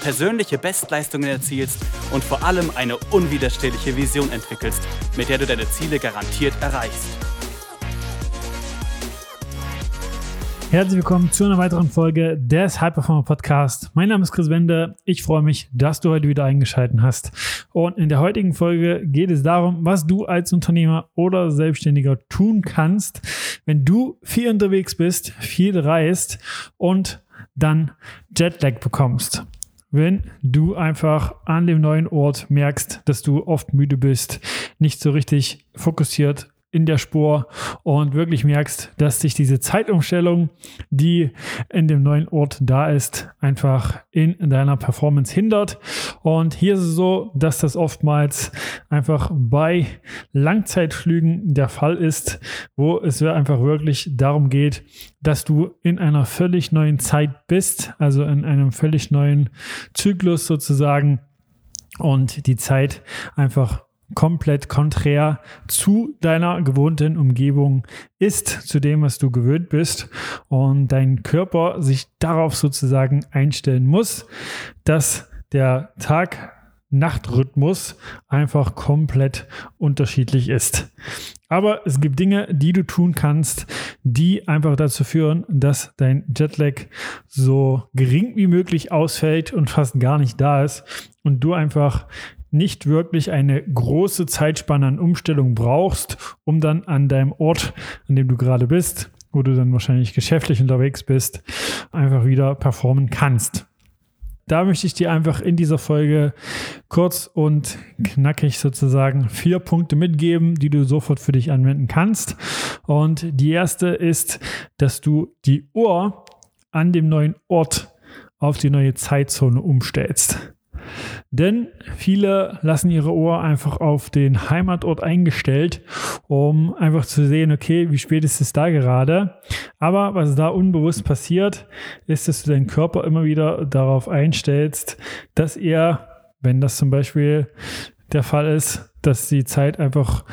persönliche Bestleistungen erzielst und vor allem eine unwiderstehliche Vision entwickelst, mit der du deine Ziele garantiert erreichst. Herzlich willkommen zu einer weiteren Folge des High Performer Podcast. Mein Name ist Chris Wende. Ich freue mich, dass du heute wieder eingeschaltet hast. Und in der heutigen Folge geht es darum, was du als Unternehmer oder Selbstständiger tun kannst, wenn du viel unterwegs bist, viel reist und dann Jetlag bekommst wenn du einfach an dem neuen Ort merkst, dass du oft müde bist, nicht so richtig fokussiert in der Spur und wirklich merkst, dass sich diese Zeitumstellung, die in dem neuen Ort da ist, einfach in deiner Performance hindert. Und hier ist es so, dass das oftmals einfach bei Langzeitflügen der Fall ist, wo es einfach wirklich darum geht, dass du in einer völlig neuen Zeit bist, also in einem völlig neuen Zyklus sozusagen und die Zeit einfach komplett konträr zu deiner gewohnten Umgebung ist, zu dem, was du gewöhnt bist und dein Körper sich darauf sozusagen einstellen muss, dass der Tag Nachtrhythmus einfach komplett unterschiedlich ist. Aber es gibt Dinge, die du tun kannst, die einfach dazu führen, dass dein Jetlag so gering wie möglich ausfällt und fast gar nicht da ist und du einfach nicht wirklich eine große Zeitspanne an Umstellung brauchst, um dann an deinem Ort, an dem du gerade bist, wo du dann wahrscheinlich geschäftlich unterwegs bist, einfach wieder performen kannst. Da möchte ich dir einfach in dieser Folge kurz und knackig sozusagen vier Punkte mitgeben, die du sofort für dich anwenden kannst. Und die erste ist, dass du die Uhr an dem neuen Ort auf die neue Zeitzone umstellst. Denn viele lassen ihre Uhr einfach auf den Heimatort eingestellt, um einfach zu sehen, okay, wie spät ist es da gerade. Aber was da unbewusst passiert, ist, dass du deinen Körper immer wieder darauf einstellst, dass er, wenn das zum Beispiel der Fall ist, dass die Zeit einfach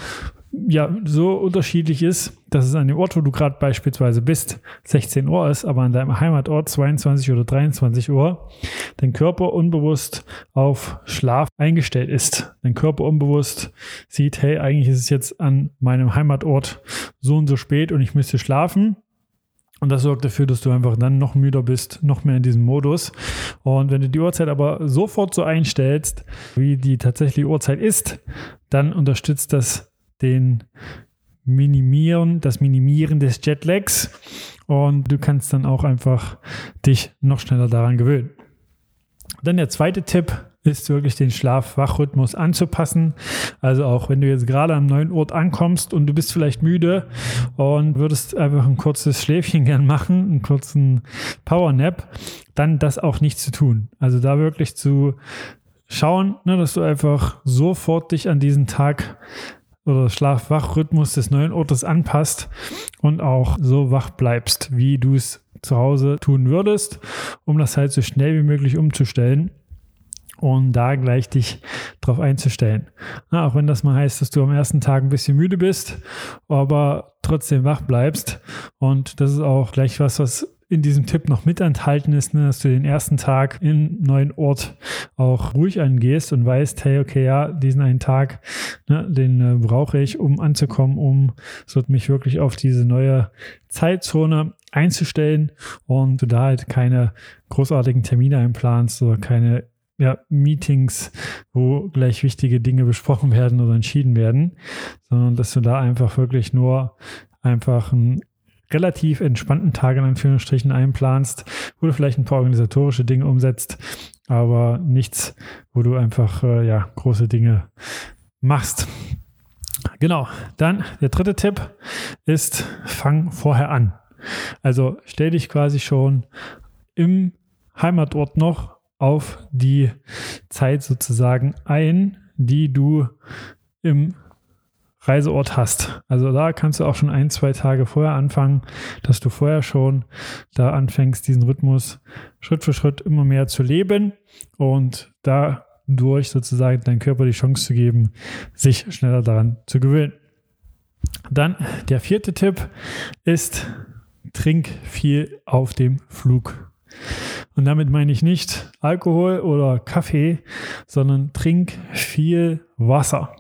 ja so unterschiedlich ist, dass es an dem Ort, wo du gerade beispielsweise bist, 16 Uhr ist, aber an deinem Heimatort 22 oder 23 Uhr, dein Körper unbewusst auf Schlaf eingestellt ist. Dein Körper unbewusst sieht, hey, eigentlich ist es jetzt an meinem Heimatort so und so spät und ich müsste schlafen. Und das sorgt dafür, dass du einfach dann noch müder bist, noch mehr in diesem Modus. Und wenn du die Uhrzeit aber sofort so einstellst, wie die tatsächliche Uhrzeit ist, dann unterstützt das den Minimieren, das Minimieren des Jetlags und du kannst dann auch einfach dich noch schneller daran gewöhnen. Dann der zweite Tipp ist wirklich den Schlaf-Wach-Rhythmus anzupassen. Also auch wenn du jetzt gerade am neuen Ort ankommst und du bist vielleicht müde und würdest einfach ein kurzes Schläfchen gern machen, einen kurzen Powernap, dann das auch nicht zu tun. Also da wirklich zu schauen, ne, dass du einfach sofort dich an diesen Tag oder Schlaf-Wach-Rhythmus des neuen Ortes anpasst und auch so wach bleibst, wie du es zu Hause tun würdest, um das halt so schnell wie möglich umzustellen und da gleich dich drauf einzustellen. Ja, auch wenn das mal heißt, dass du am ersten Tag ein bisschen müde bist, aber trotzdem wach bleibst. Und das ist auch gleich was, was in diesem Tipp noch mit enthalten ist, ne, dass du den ersten Tag im neuen Ort auch ruhig angehst und weißt, hey, okay, ja, diesen einen Tag, ne, den äh, brauche ich, um anzukommen, um so mich wirklich auf diese neue Zeitzone einzustellen und du da halt keine großartigen Termine einplanst oder keine ja, Meetings, wo gleich wichtige Dinge besprochen werden oder entschieden werden, sondern dass du da einfach wirklich nur einfach ein relativ entspannten Tag in Anführungsstrichen einplanst, wo du vielleicht ein paar organisatorische Dinge umsetzt, aber nichts, wo du einfach äh, ja, große Dinge machst. Genau, dann der dritte Tipp ist, fang vorher an. Also stell dich quasi schon im Heimatort noch auf die Zeit sozusagen ein, die du im Reiseort hast. Also da kannst du auch schon ein, zwei Tage vorher anfangen, dass du vorher schon da anfängst, diesen Rhythmus Schritt für Schritt immer mehr zu leben und dadurch sozusagen deinem Körper die Chance zu geben, sich schneller daran zu gewöhnen. Dann der vierte Tipp ist, trink viel auf dem Flug. Und damit meine ich nicht Alkohol oder Kaffee, sondern trink viel Wasser.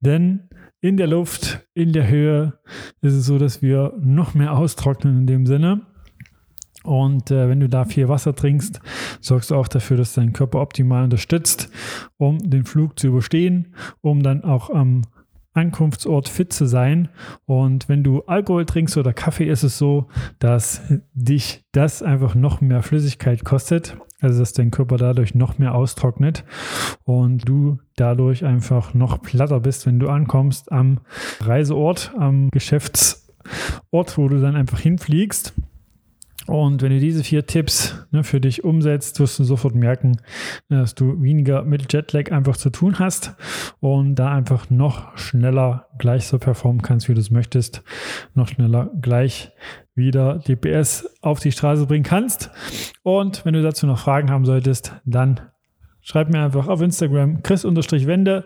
Denn in der Luft, in der Höhe ist es so, dass wir noch mehr austrocknen in dem Sinne. Und äh, wenn du da viel Wasser trinkst, sorgst du auch dafür, dass dein Körper optimal unterstützt, um den Flug zu überstehen, um dann auch am Ankunftsort fit zu sein. Und wenn du Alkohol trinkst oder Kaffee, ist es so, dass dich das einfach noch mehr Flüssigkeit kostet. Also dass dein Körper dadurch noch mehr austrocknet und du dadurch einfach noch platter bist, wenn du ankommst am Reiseort, am Geschäftsort, wo du dann einfach hinfliegst. Und wenn du diese vier Tipps ne, für dich umsetzt, wirst du sofort merken, dass du weniger mit Jetlag einfach zu tun hast und da einfach noch schneller gleich so performen kannst, wie du es möchtest, noch schneller gleich wieder DPS auf die Straße bringen kannst. Und wenn du dazu noch Fragen haben solltest, dann schreib mir einfach auf Instagram chris-wende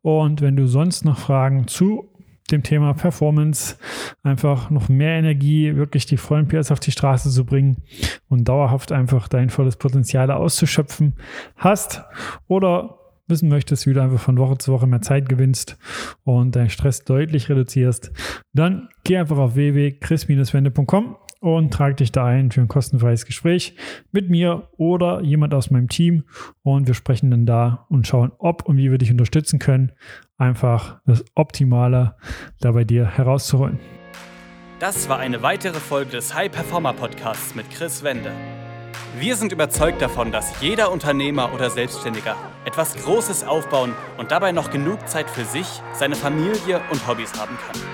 und wenn du sonst noch Fragen zu dem Thema Performance, einfach noch mehr Energie, wirklich die vollen PS auf die Straße zu bringen und dauerhaft einfach dein volles Potenzial auszuschöpfen hast oder wissen möchtest, wie du einfach von Woche zu Woche mehr Zeit gewinnst und deinen Stress deutlich reduzierst, dann geh einfach auf www.chris-wende.com und trag dich da ein für ein kostenfreies Gespräch mit mir oder jemand aus meinem Team und wir sprechen dann da und schauen, ob und wie wir dich unterstützen können, einfach das Optimale da bei dir herauszuholen. Das war eine weitere Folge des High Performer Podcasts mit Chris Wende. Wir sind überzeugt davon, dass jeder Unternehmer oder Selbstständiger etwas Großes aufbauen und dabei noch genug Zeit für sich, seine Familie und Hobbys haben kann.